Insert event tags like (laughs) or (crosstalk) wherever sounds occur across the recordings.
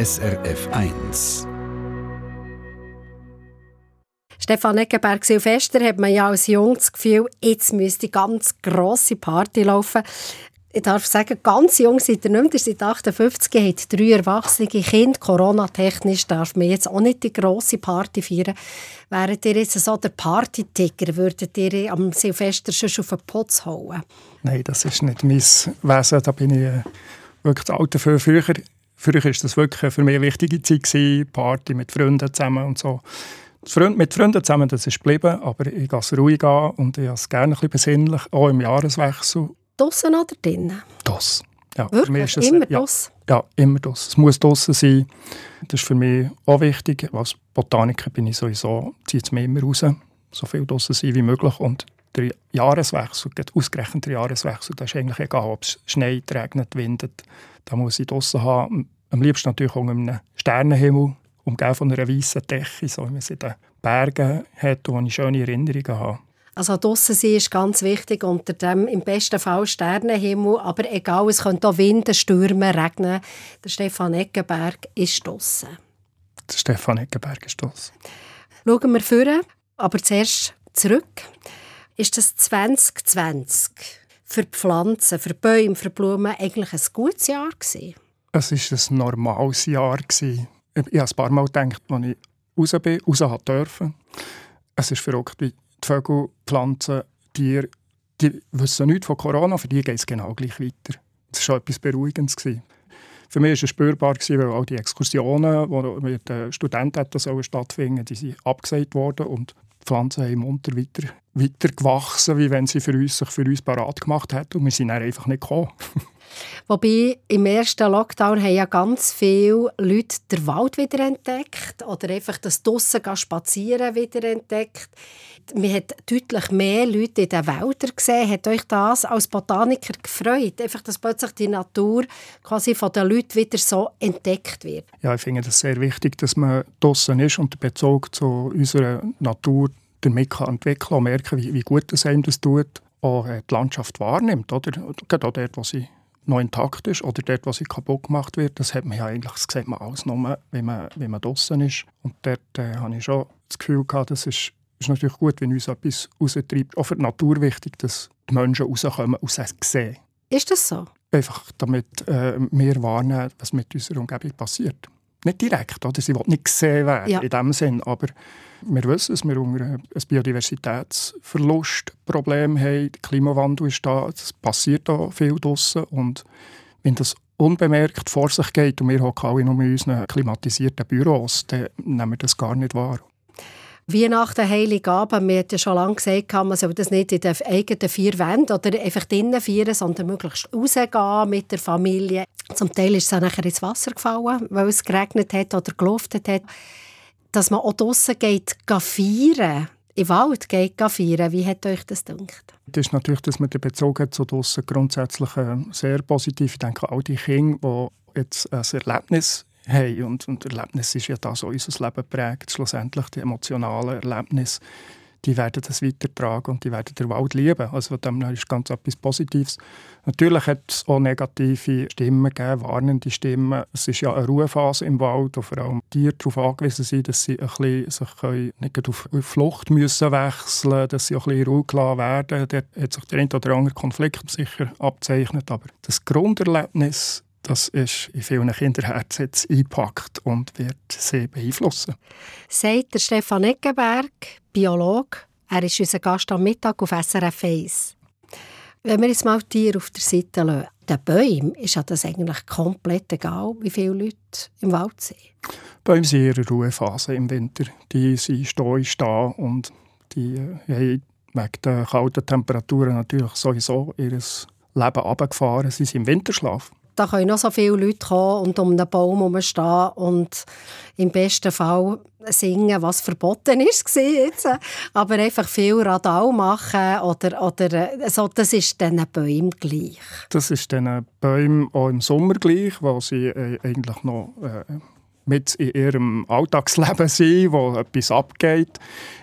SRF 1. Stefan Eckenberg, Silvester hat man ja als Jung das Gefühl, jetzt müsste die ganz grosse Party laufen. Ich darf sagen, ganz jung seid ihr nicht mehr, seit 58, habt drei erwachsene Kinder. Corona-technisch darf man jetzt auch nicht die grosse Party feiern. Wäret ihr jetzt so der Party-Ticker, würdet ihr am Silvester schon auf den Putz hauen? Nein, das ist nicht mein Wesen. Da bin ich äh, wirklich alt für. Früher, früher war das wirklich für mich eine wichtige Zeit, gewesen, Party mit Freunden zusammen und so. Mit Freunden zusammen, das ist geblieben, aber ich gehe es ruhig an und ich habe es gerne ein bisschen besinnlich, auch im Jahreswechsel. Draussen oder drinnen? Das. Ja, Wirklich? immer ja, das? Ja, immer das. Es muss draussen sein. Das ist für mich auch wichtig. Als Botaniker bin ich sowieso, ziehe es mir immer raus, so viel draussen sein wie möglich. Und der Jahreswechsel, ausgerechnet der Jahreswechsel, das ist eigentlich egal, ob es schneit, regnet, windet. Da muss ich draussen haben. Am liebsten natürlich unter einem Sternenhimmel, umgeben von einer weißen Decke, so wie man es in den Bergen hat, wo ich schöne Erinnerungen habe. Also draussen sein ist ganz wichtig, unter dem im besten Fall Sternenhimmel, aber egal, es könnte auch Winde, Stürme, regnen. Der Stefan Eggenberg ist draussen. Der Stefan Eggenberg ist draussen. Schauen wir vor, aber zuerst zurück. Ist das 2020 für die Pflanzen, für Bäume, für Blumen eigentlich ein gutes Jahr gewesen? Es war ein normales Jahr. Ich habe ein paar Mal gedacht, als ich raus bin, raus durfte. Es ist verrückt, wie die Vögel, Pflanzen, Tiere, die wissen nichts von Corona, für die geht es genau gleich weiter. Das war schon etwas Beruhigendes. Gewesen. Für mich war es spürbar, gewesen, weil all die Exkursionen, die mit den Studenten stattfinden die sind abgesagt worden und die Pflanzen haben munter weiter, weiter gewachsen, wie wenn sie für uns, sich für uns parat gemacht hätten und wir sind dann einfach nicht gekommen. (laughs) Wobei im ersten Lockdown haben ja ganz viele Leute den Wald wieder entdeckt oder einfach das draussen spazieren wieder entdeckt. Man hat deutlich mehr Leute in den Wäldern gesehen. Hat euch das als Botaniker gefreut? Einfach, dass plötzlich die Natur quasi von den Leuten wieder so entdeckt wird? Ja, ich finde es sehr wichtig, dass man draussen ist und den Bezug zu unserer Natur damit kann entwickeln und merken, wie, wie gut es einem das tut, auch äh, die Landschaft wahrnimmt. Oder? Gerade dort, wo sie noch intakt ist oder dort, sie kaputt gemacht wird, das hat man ja eigentlich, das sieht man alles nur, wenn man, wenn man draußen ist. Und dort äh, habe ich schon das Gefühl gehabt, das ist, ist natürlich gut, wenn uns etwas raustreibt. Auch für die Natur wichtig, dass die Menschen rauskommen und es sehen. Ist das so? Einfach damit äh, wir warnen, was mit unserer Umgebung passiert. Nicht direkt, oder? sie will nicht gesehen werden ja. in dem Sinn, aber wir wissen, dass wir unter ein Biodiversitätsverlustproblem haben. Der Klimawandel ist da, es passiert da viel draussen und wenn das unbemerkt vor sich geht und wir hocken alle nur in unseren klimatisierten Büros, dann nehmen wir das gar nicht wahr. Weihnachten, Heiligabend, wir haben ja schon lange gesagt, man soll das nicht in den eigenen vier Wänden oder einfach drinnen feiern, sondern möglichst rausgehen mit der Familie. Zum Teil ist es nachher ins Wasser gefallen, weil es geregnet hat oder geluftet hat. Dass man auch draussen geht, feiern, im Wald geht feiern. Wie hat euch das gedacht? Das ist natürlich, dass man den Bezug hat zu draussen grundsätzlich äh, sehr positiv. Ich denke, all die Kinder, die jetzt ein Erlebnis haben, und, und Erlebnis ist ja das, was unser Leben prägt, schlussendlich die emotionalen Erlebnisse, die werden das weitertragen und die werden den Wald lieben. Also von dem ist ganz etwas Positives. Natürlich hat es auch negative Stimmen gegeben, warnende Stimmen. Es ist ja eine Ruhephase im Wald, wo vor allem Tiere darauf angewiesen sind, dass sie ein bisschen sich nicht auf Flucht müssen wechseln dass sie auch ein bisschen Ruhe gelassen werden. Dort hat sich der ein oder andere Konflikt sicher abzeichnet, aber das Grunderlebnis das ist in vielen Kinderherzen jetzt eingepackt und wird sie beeinflussen. Sagt der Stefan Eckenberg, Biologe. Er ist unser Gast am Mittag auf SRF 1. Wenn wir jetzt mal Tiere auf der Seite lassen, den Bäumen ist ja das eigentlich komplett egal, wie viele Leute im Wald sind. Bäume sind in ihrer Ruhephase im Winter. Die sind stoisch da und die haben wegen der kalten Temperaturen natürlich sowieso ihr Leben runtergefahren. Sie sind im Winterschlaf da können noch so viele Leute kommen und um einen Baum herumstehen und im besten Fall singen, was verboten ist, (laughs) jetzt. aber einfach viel Radau machen oder, oder so, das ist diesen Bäumen gleich. Das ist diesen Bäumen auch im Sommer gleich, weil sie äh, eigentlich noch äh, mit in ihrem Alltagsleben (laughs) sind, wo etwas abgeht.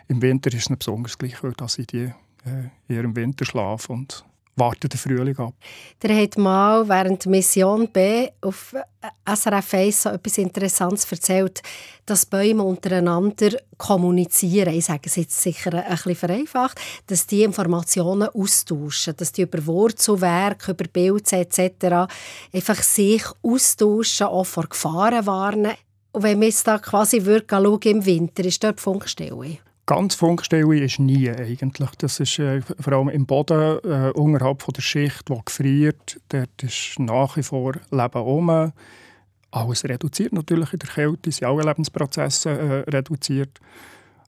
Im Winter ist es besonders gleich, weil sie die, äh, in ihrem Winterschlaf und warten den Frühling ab. Der hat mal während Mission B auf SRF 1 so etwas Interessantes erzählt, dass Bäume untereinander kommunizieren. Ich sage es jetzt sicher ein bisschen vereinfacht, dass die Informationen austauschen, dass die über Wurzelwerk, über Pilze etc. einfach sich austauschen, auch vor Gefahren warnen. Und wenn wir jetzt da quasi schauen, im Winter, ist dort Funkstelle? Ganz Funkstelle ist nie eigentlich. Das ist äh, vor allem im Boden, äh, unterhalb von der Schicht, die gefriert. Dort ist nach wie vor Leben um. Alles reduziert natürlich in der Kälte, sind alle Lebensprozesse äh, reduziert.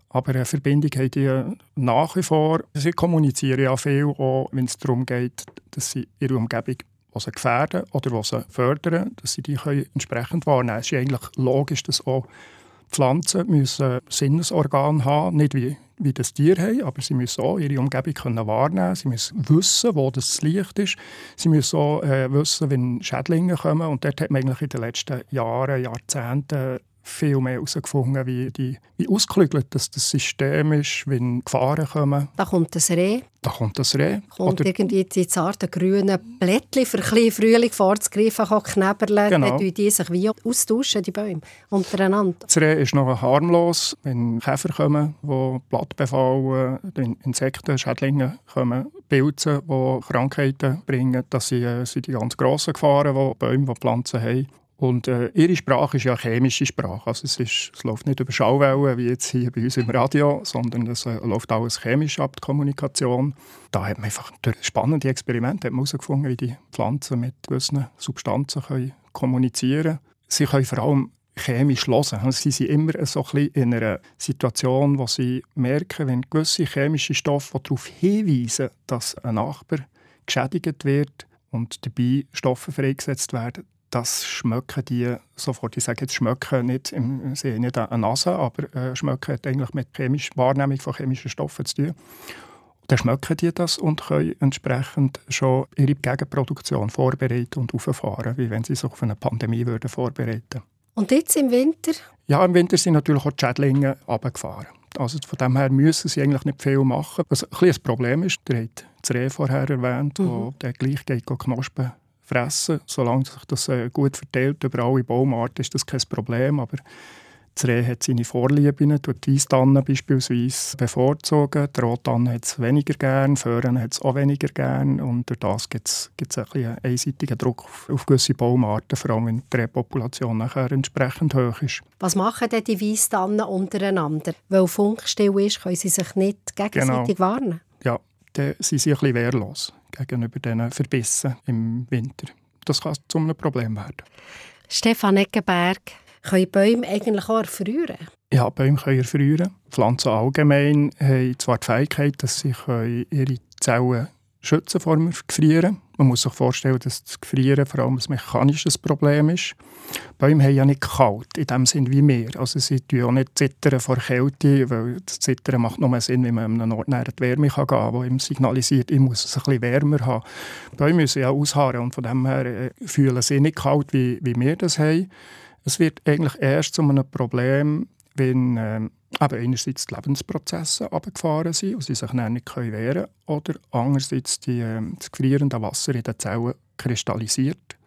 Aber eine Verbindung haben die nach wie vor. Sie kommunizieren ja viel, wenn es darum geht, dass sie ihre Umgebung die sie gefährden oder die sie fördern, dass sie die können entsprechend wahrnehmen können. Es ist eigentlich logisch, dass auch Pflanzen müssen Sinnesorgan haben, nicht wie, wie das Tier haben, aber sie müssen auch ihre Umgebung können wahrnehmen Sie müssen wissen, wo das Licht ist. Sie müssen auch äh, wissen, wenn Schädlinge kommen. Und dort hat man eigentlich in den letzten Jahren, Jahrzehnten viel mehr herausgefunden, wie, die, wie ausgeklügelt das, das System ist, wenn Gefahren kommen. Da kommt das Reh. Da kommt das Reh. Kommt Oder irgendwie die zarten grünen Blättchen für ein Frühling vorzugreifen, kann knäberlen, genau. dann die sich wie austauschen, die Bäume, untereinander. Das Reh ist noch harmlos, wenn Käfer kommen, die Blatt befallen, Insekten, Schädlinge kommen, Pilze, die Krankheiten bringen. Das sind, äh, sind die ganz grossen Gefahren, die Bäume, die Pflanzen haben. Und äh, ihre Sprache ist ja chemische Sprache. Also es, ist, es läuft nicht über Schallwellen, wie jetzt hier bei uns im Radio, sondern es äh, läuft alles chemisch ab, die Kommunikation. Da hat man einfach durch spannende Experimente herausgefunden, wie die Pflanzen mit gewissen Substanzen können kommunizieren können. Sie können vor allem chemisch hören. Also sie sind immer so ein in einer Situation, wo sie merken, wenn gewisse chemische Stoffe darauf hinweisen, dass ein Nachbar geschädigt wird und dabei Stoffe freigesetzt werden, das schmecken die sofort. Ich sage jetzt schmecken nicht im Sinne der Nase, aber äh, schmecken hat eigentlich mit chemisch, Wahrnehmung von chemischen Stoffen zu tun. Dann schmecken die das und können entsprechend schon ihre Gegenproduktion vorbereiten und auffahren, wie wenn sie sich auf eine Pandemie würden vorbereiten Und jetzt im Winter? Ja, im Winter sind natürlich auch die Schädlinge runtergefahren. Also von dem her müssen sie eigentlich nicht viel machen. Was ein, ein Problem ist, der hat das Reh vorher erwähnt, mhm. wo der gleich geht Knospen fressen. Solange sich das äh, gut verteilt über alle Baumarten, ist das kein Problem. Aber das Reh hat seine Vorlieben, tut die Eistannen beispielsweise bevorzugen. Die Rottannen hat es weniger gern, Föhren hat es auch weniger gern. Und durch das gibt es ein einen einseitigen Druck auf, auf, gewisse Baumarten, vor allem wenn die Repopulation nachher entsprechend hoch ist. Was machen denn die Weißtannen untereinander? Weil Funkstill ist, können sie sich nicht gegenseitig genau. warnen? Dann sind sie ein bisschen wehrlos gegenüber diesen Verbissen im Winter. Das kann zu einem Problem werden. Stefan Eckenberg, können Bäume eigentlich auch erfrieren? Ja, Bäume können erfrieren. Pflanzen allgemein haben zwar die Fähigkeit, dass sie ihre Zellen schützen vor dem Gefrieren. Man muss sich vorstellen, dass das Gefrieren vor allem ein mechanisches Problem ist. Bäume haben ja nicht kalt, in dem Sinn wie wir. Also sie tun auch nicht zittern vor Kälte, weil das Zittern macht nur Sinn, wenn man an einen Ort näher die Wärme kann gehen kann, wo ihm signalisiert, ich muss es ein bisschen wärmer haben. Bäume müssen ja ausharren und von dem her äh, fühlen sie nicht kalt, wie, wie wir das haben. Es wird eigentlich erst zu einem Problem, wenn äh, eben einerseits die Lebensprozesse abgefahren sind und sie sich dann nicht wehren können, oder andererseits die, äh, das gefrierende Wasser in den Zellen kristallisiert.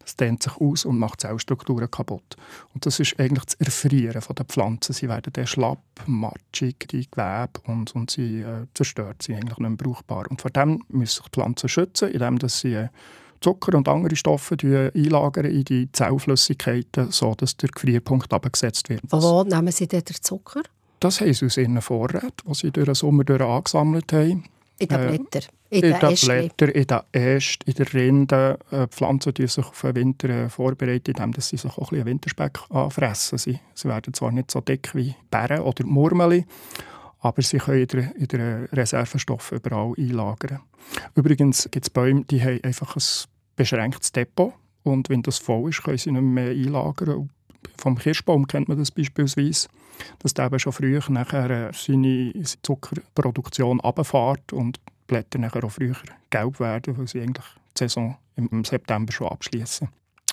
Das dehnt sich aus und macht Zellstrukturen kaputt. Und das ist eigentlich das Erfrieren der Pflanzen. Sie werden dann schlapp, matschig, die Gewebe und, und sie äh, zerstört, sie eigentlich nicht mehr brauchbar. Und vor dem müssen sich Pflanzen schützen, indem sie äh, Zucker und andere Stoffe einlagern in die Zellflüssigkeiten, sodass der Gefrierpunkt abgesetzt wird. Von wo nehmen Sie denn den Zucker? Das haben sie aus ihren Vorräten, die sie durch den Sommer durch angesammelt haben. In den äh, Blättern? In, in den Blättern, in den Ästen, in den Rinden. Äh, Pflanzen die sich auf den Winter äh, vorbereiten, indem sie sich auch ein bisschen Winterspeck anfressen. Sie, sie werden zwar nicht so dick wie Bären oder Murmeli, aber sie können in, in den Reservestoffe überall einlagern. Übrigens gibt es Bäume, die haben einfach ein beschränktes Depot und wenn das voll ist, können sie nicht mehr einlagern. Vom Kirschbaum kennt man das beispielsweise, dass der eben schon früher nachher äh, seine Zuckerproduktion runterfährt und die Blätter nachher auch früher gelb werden, weil sie eigentlich die Saison im September schon abschließen.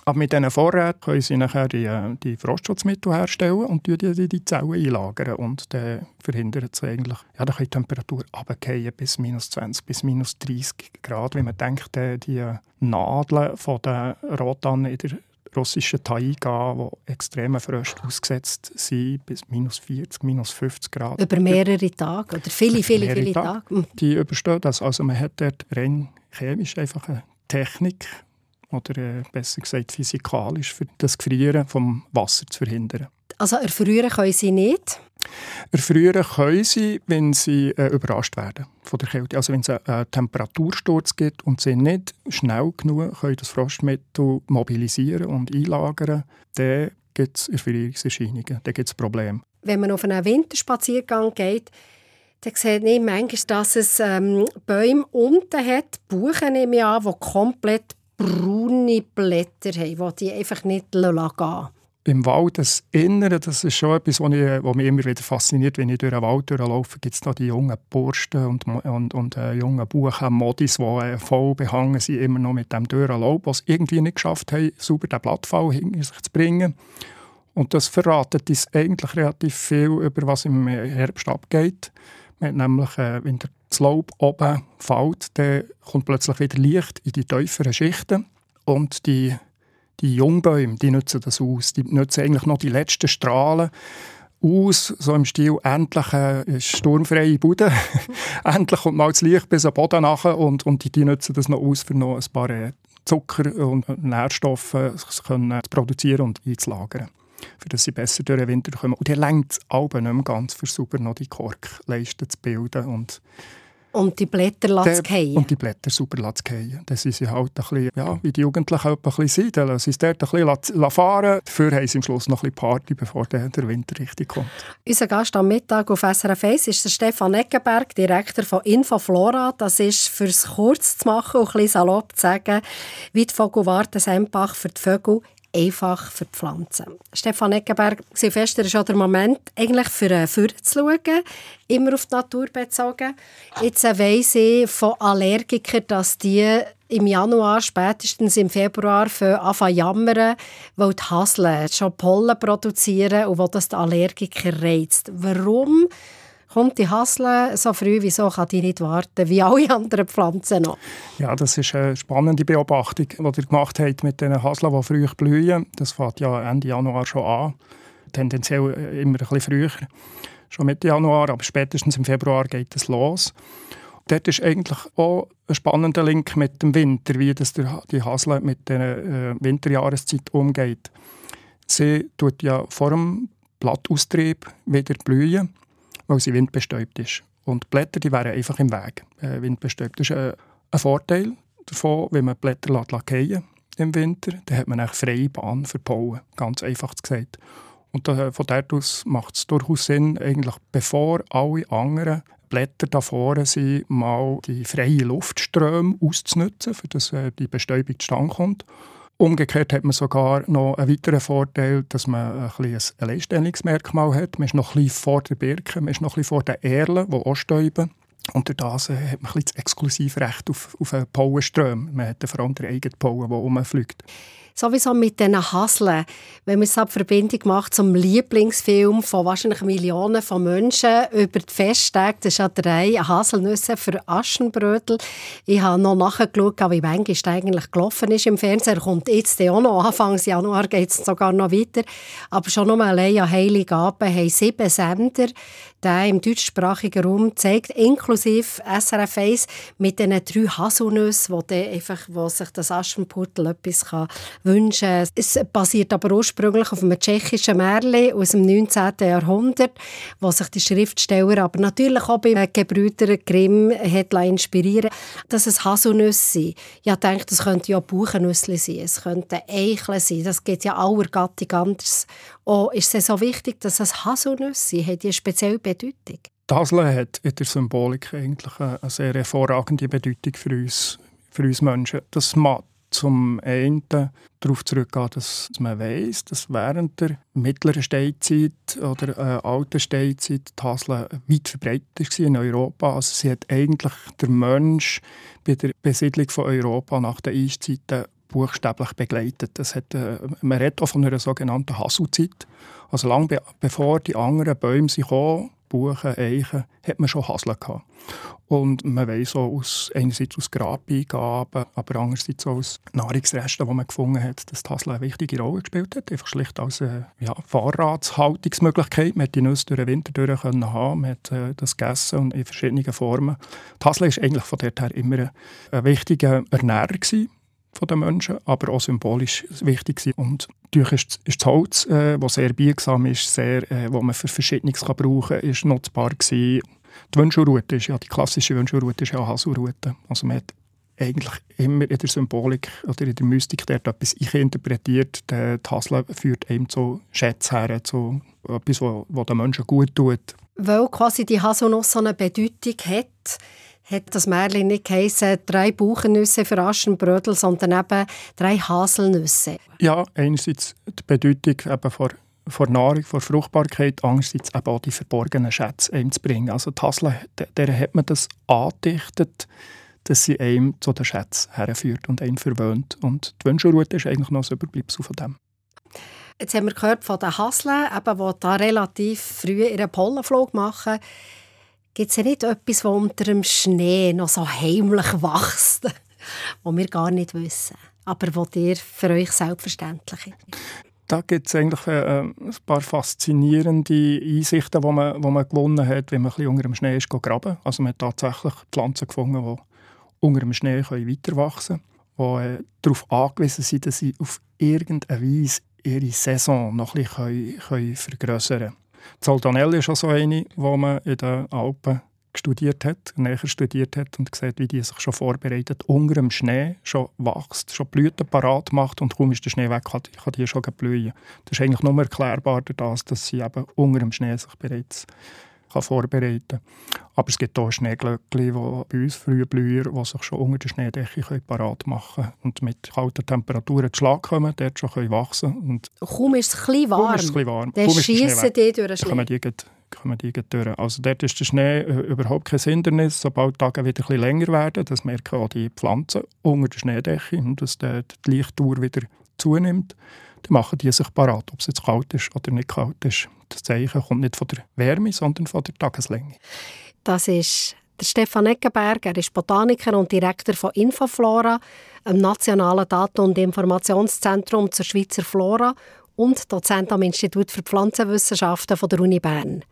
Aber mit diesen Vorräten können sie nachher die, äh, die Frostschutzmittel herstellen und die, die, die Zellen einlagern. Und dann verhindert es eigentlich, ja, da kann die Temperatur runterfallen bis minus 20 bis minus 30 Grad. Wenn man denkt, die Nadeln von den Rotanen in der russischen Taiga, die extrem Fröste ausgesetzt sind, bis minus 40, minus 50 Grad. Über mehrere Tage oder viele, viele, viele Tage. Tage. Die überstehen das. Also man hat dort rein chemisch einfach eine Technik, oder äh, besser gesagt physikalisch, für das Gefrieren vom Wasser zu verhindern. Also erfrieren können Sie nicht? Erfrieren können sie, wenn sie äh, überrascht werden von der Kälte. Also wenn es einen äh, Temperatursturz gibt und sie nicht schnell genug können das Frostmittel mobilisieren und einlagern, dann gibt es Erfrierungserscheinungen, dann gibt es Probleme. Wenn man auf einen Winterspaziergang geht, dann sieht man manchmal, dass es ähm, Bäume unten hat, Buchen nehme ich an, die komplett braune Blätter haben, die die einfach nicht gehen lassen. Im Wald, das Innere, das ist schon etwas, was, ich, was mich immer wieder fasziniert. Wenn ich durch den Wald durchlaufe, gibt es da die jungen Bursten und, und, und äh, jungen Buchenmodis, die äh, voll behangen sind, immer noch mit dem Durchlaub, was irgendwie nicht geschafft haben, sauber den Blattfall hinter sich zu bringen. Und das verratet uns eigentlich relativ viel über was im Herbst abgeht. Man hat nämlich, äh, wenn das Laub oben fällt, dann kommt plötzlich wieder Licht in die tieferen Schichten und die, die Jungbäume, die nutzen das aus. Die nutzen eigentlich noch die letzten Strahlen aus, so im Stil endlich äh, sturmfreie Bude. (laughs) endlich kommt mal das Licht bis am Boden nachher und, und die, die nutzen das noch aus, für noch ein paar äh, Zucker und Nährstoffe zu produzieren und einzulagern für dass sie besser durch den Winter kommen. Und dann längt es nicht mehr ganz, für sauber noch die Korkleisten zu bilden. Und und die Blätter lassen Und die Blätter super lassen fallen. Dann sind sie halt ein bisschen, ja, wie die Jugendlichen ein bisschen sind. Dann lassen sie es dort ein bisschen fahren. Dafür haben sie am Schluss noch ein bisschen Party, bevor der Winter richtig kommt. Unser Gast am Mittag auf SRF 1 ist der Stefan Eckenberg, Direktor von Infoflora. Das ist, fürs kurz zu machen und ein bisschen salopp zu sagen, wie die Vogelwarte Sempach für die Vögel einfach für die Pflanzen. Stefan Eckenberg, Silvester ist auch der Moment, eigentlich für äh, Fürth zu schauen, immer auf die Natur bezogen. Jetzt äh, weiss ich von Allergikern, dass die im Januar, spätestens im Februar, anfangen jammern, weil die Haseln schon Pollen produzieren und wo das die Allergiker reizt. Warum kommt die Hasle so früh, wieso kann die nicht warten, wie alle anderen Pflanzen noch? Ja, das ist eine spannende Beobachtung, die ihr gemacht habt mit den Haseln, die früh blühen. Das fängt ja Ende Januar schon an, tendenziell immer ein bisschen früher, schon Mitte Januar, aber spätestens im Februar geht es los. Dort ist eigentlich auch ein spannender Link mit dem Winter, wie das die Hasle mit der äh, Winterjahreszeit umgeht. Sie tut ja vor dem Blattaustrieb wieder blühen weil sie windbestäubt ist. Und die Blätter die wären einfach im Weg, äh, windbestäubt. Ist äh, ein Vorteil davon, wenn man die Blätter fallen im Winter, dann hat man eine freie Bahn für Pollen, ganz einfach gesagt. Und da, von dort aus macht es durchaus Sinn, eigentlich bevor alle anderen Blätter da vorne sind, mal die freien Luftströme auszunutzen, dass äh, die Bestäubung zustande kommt. Umgekehrt hat man sogar noch einen weiteren Vorteil, dass man ein, ein Alleinstellungsmerkmal hat. Man ist noch ein bisschen vor der Birke, man ist noch ein bisschen vor den Erlen, die auch stäuben. Und durch das äh, hat man ein bisschen das Exklusivrecht auf, auf einen Pollenström. Man hat vor allem den eigenen Pollen, der rumfliegt sowieso mit diesen Haseln, wenn man es in Verbindung macht zum Lieblingsfilm von wahrscheinlich Millionen von Menschen über die Festtage, das ist ja drei Haselnüsse für Aschenbrödel. Ich habe noch nachgeschaut, wie manchmal eigentlich gelaufen ist im Fernsehen. Er kommt jetzt auch noch, Anfang Januar geht es sogar noch weiter. Aber schon nur allein an Heiligabend haben sieben Sender der im deutschsprachigen Raum zeigt, inklusive SRF 1 mit diesen drei Haselnüssen, wo, einfach, wo sich das Aschenputtel etwas kann wünschen. Es basiert aber ursprünglich auf einem tschechischen Märchen aus dem 19. Jahrhundert, wo sich die Schriftsteller aber natürlich auch bei Gebrüder Grimm hat inspirieren dass es Haselnüsse sind. Ich denke, das könnte ja Buchennüsse sein, es könnte Eicheln sein, das geht ja aller Gattung anders. Und ist es so wichtig, dass es Haselnüsse hat, die spezielle Bedeutung? Hasel hat in der Symbolik eigentlich eine sehr hervorragende Bedeutung für uns, für uns Menschen. Das mag zum einen darauf zurückgehen, dass man weiß, dass während der mittleren Steinzeit oder äh, alten Steinzeit die Hasel weit verbreitet war in Europa. Also sie hat eigentlich der Mensch bei der Besiedlung von Europa nach den Eiszeiten buchstäblich begleitet. Das hat, äh, man redet auch von einer sogenannten Haselzeit. Also lange be bevor die anderen Bäume sich kamen, Buchen, Eichen, hat man schon Haseln gehabt. Und man weiss auch aus, einerseits aus Grabbeigaben, aber andererseits auch aus Nahrungsresten, die man gefunden hat, dass die Hasel eine wichtige Rolle gespielt hat. Einfach schlicht als eine ja, Vorratshaltungsmöglichkeit. Man konnte die Nüsse durch den Winter durch haben, man hat äh, das gegessen und in verschiedenen Formen. Die Hasel war eigentlich von dort her immer ein, ein wichtiger Ernährer gewesen den Menschen, aber auch symbolisch wichtig sind. Und natürlich ist, ist das Holz, äh, das sehr biegsam ist, sehr, äh, wo man für Verschiedenes kann brauchen kann, ist nutzbar gewesen. Die Wünschelrute ist ja, die klassische Wünschelrute ist ja eine Haselrute. Also man hat eigentlich immer in der Symbolik oder in der Mystik dort etwas interpretiert. Die Hasel führt einem zu Schätzen her, zu etwas, was den Menschen gut tut. Weil quasi die Haselnuss so eine Bedeutung hat, hat das Märchen nicht geheißen, drei Buchennüsse für Aschenbrödel, sondern eben drei Haselnüsse. Ja, einerseits die Bedeutung eben vor, vor Nahrung, vor Fruchtbarkeit, andererseits eben auch die verborgenen Schätze einem zu bringen. Also die Hasel, der hat man das angedichtet, dass sie einem zu den Schätzen herführt und einen verwöhnt. Und die Wünschelrute ist eigentlich noch ein Überbleibsel von dem. Jetzt haben wir gehört von den Haseln, die da relativ früh ihren Pollenflug machen. Gibt es ja nicht etwas, das unter dem Schnee noch so heimlich wächst, (laughs) was wir gar nicht wissen, aber was dir für euch selbstverständlich ist? Da gibt es eigentlich äh, ein paar faszinierende Einsichten, die man, die man gewonnen hat, wenn man ein bisschen unter dem Schnee ist graben. Also man hat tatsächlich Pflanzen gefunden, die unter dem Schnee können weiter wachsen können, die äh, darauf angewiesen sind, dass sie auf irgendeine Weise ihre Saison noch ein bisschen können, können vergrößern können. Zoltanelli ist auch so eine, wo man in den Alpen studiert hat, näher studiert hat und gesehen, wie die sich schon vorbereitet, unter dem Schnee schon wächst, schon Blüten parat macht und kaum ist der Schnee weg, kann, die schon blühen. Das ist eigentlich nur erklärbar dass sie eben unter dem Schnee sich bereits kann vorbereiten kann. Aber es gibt auch Schneeglöckchen, die bei uns Frühblüher, die sich schon unter der Schneedecke parat machen können und mit kalten Temperaturen zu Schlag kommen, dort schon können wachsen und Kaum ist es ein warm, ist es ein warm. dann schiessen die durch den Schnee. Kommen die, kommen die durch. Also dort ist der Schnee äh, überhaupt kein Hindernis. Sobald die Tage wieder ein bisschen länger werden, das merken auch die Pflanzen unter der Schneedecke und dass die Lichtdauer wieder zunimmt dann machen die sich parat, ob es jetzt kalt ist oder nicht kalt ist. Das Zeichen kommt nicht von der Wärme, sondern von der Tageslänge. Das ist der Stefan Eckenberg, er ist Botaniker und Direktor von Infoflora, einem nationalen Daten- und Informationszentrum zur Schweizer Flora und Dozent am Institut für Pflanzenwissenschaften von der Uni Bern.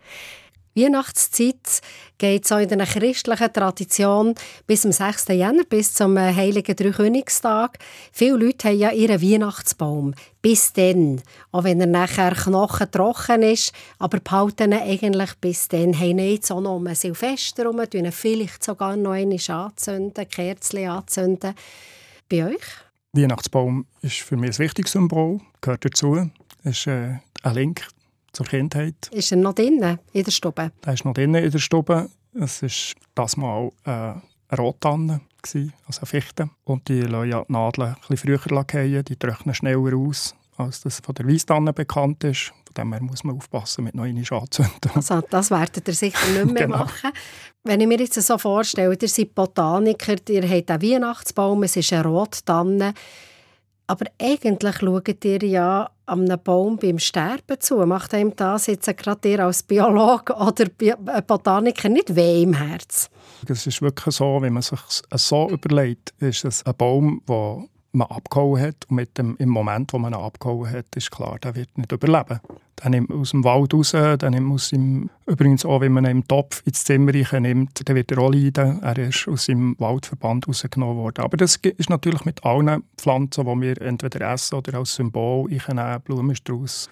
Weihnachtszeit geht so in der christlichen Tradition bis zum 6. Jänner, bis zum äh, Heiligen Dreikönigstag. Viele Leute haben ja ihren Weihnachtsbaum. Bis dann. Auch wenn er nachher Knochen trocken ist. Aber behalten ihn eigentlich bis dann. Haben jetzt auch noch um Silvester herum, tun vielleicht sogar noch einmal anzünden, Kerzen anzünden. Bei euch? Weihnachtsbaum ist für mich ein wichtiges Symbol, gehört dazu. Es ist äh, ein Link zur Kindheit. Ist er noch drinnen in der Stube? Er ist noch drinnen in der Stube. Es war das Mal äh, eine Rotanne, also eine Fichte. Und die lassen ja die Nadeln etwas früher fallen, die trocknen schneller aus, als das von der Weisstanne bekannt ist. Von dem her muss man aufpassen mit neuen anzünden. Also das werdet ihr sicher nicht mehr (laughs) genau. machen. Wenn ich mir jetzt so vorstelle, ihr seid Botaniker, ihr habt einen Weihnachtsbaum, es ist eine Rottanne. Aber eigentlich schaut ihr ja einem Baum beim Sterben zu. Macht einem das jetzt gerade ihr als Biologe oder Botaniker nicht weh im Herz? Es ist wirklich so, wenn man sich so überlegt, ist es ein Baum, der man abgehauen hat. Und mit dem, im Moment, wo man ihn abgehauen hat, ist klar, der wird nicht überleben. Dann nimmt aus dem Wald raus, dann nimmt aus ihm, übrigens auch, wenn man ihn im Topf ins Zimmer nimmt, dann wird er auch leiden. Er ist aus seinem Waldverband rausgenommen worden. Aber das ist natürlich mit allen Pflanzen, die wir entweder essen oder als Symbol einnehmen, Blumenstrauß,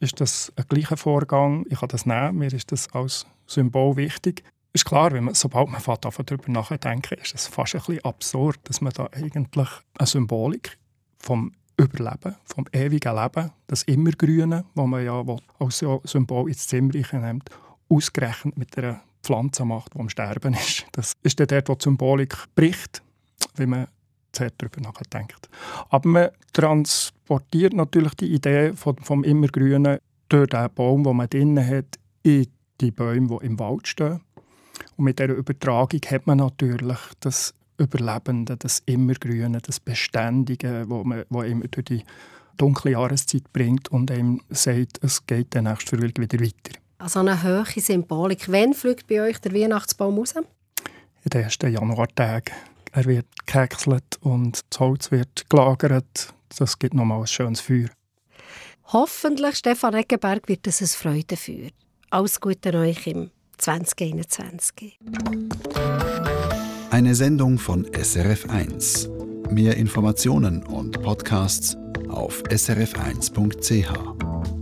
ist das ein gleicher Vorgang. Ich kann das nehmen, mir ist das als Symbol wichtig ist klar, wenn man, sobald man darüber nachdenken, ist es fast ein bisschen absurd, dass man da eigentlich eine Symbolik vom Überleben, vom ewigen Leben, das Immergrüne, das man ja als Symbol ins Zimmer nimmt, ausgerechnet mit einer Pflanze macht, die am Sterben ist. Das ist dann dort, wo die Symbolik bricht, wenn man zuerst darüber nachdenkt. Aber man transportiert natürlich die Idee vom, vom Immergrünen durch den Baum, den man drinnen hat, in die Bäume, die im Wald stehen. Und mit dieser Übertragung hat man natürlich das Überlebende, das Immergrüne, das Beständige, wo, man, wo immer durch die dunkle Jahreszeit bringt und einem sagt, es geht der nächste Frühling wieder weiter. Also eine hohe Symbolik. Wann fliegt bei euch der Weihnachtsbaum raus? In den ersten Januartagen. Er wird gehäckselt und das Holz wird gelagert. Das gibt nochmal ein schönes Feuer. Hoffentlich, Stefan Eggenberg, wird es ein Freudenfeuer. Alles Gute euch im 2021. Eine Sendung von SRF1. Mehr Informationen und Podcasts auf srf1.ch.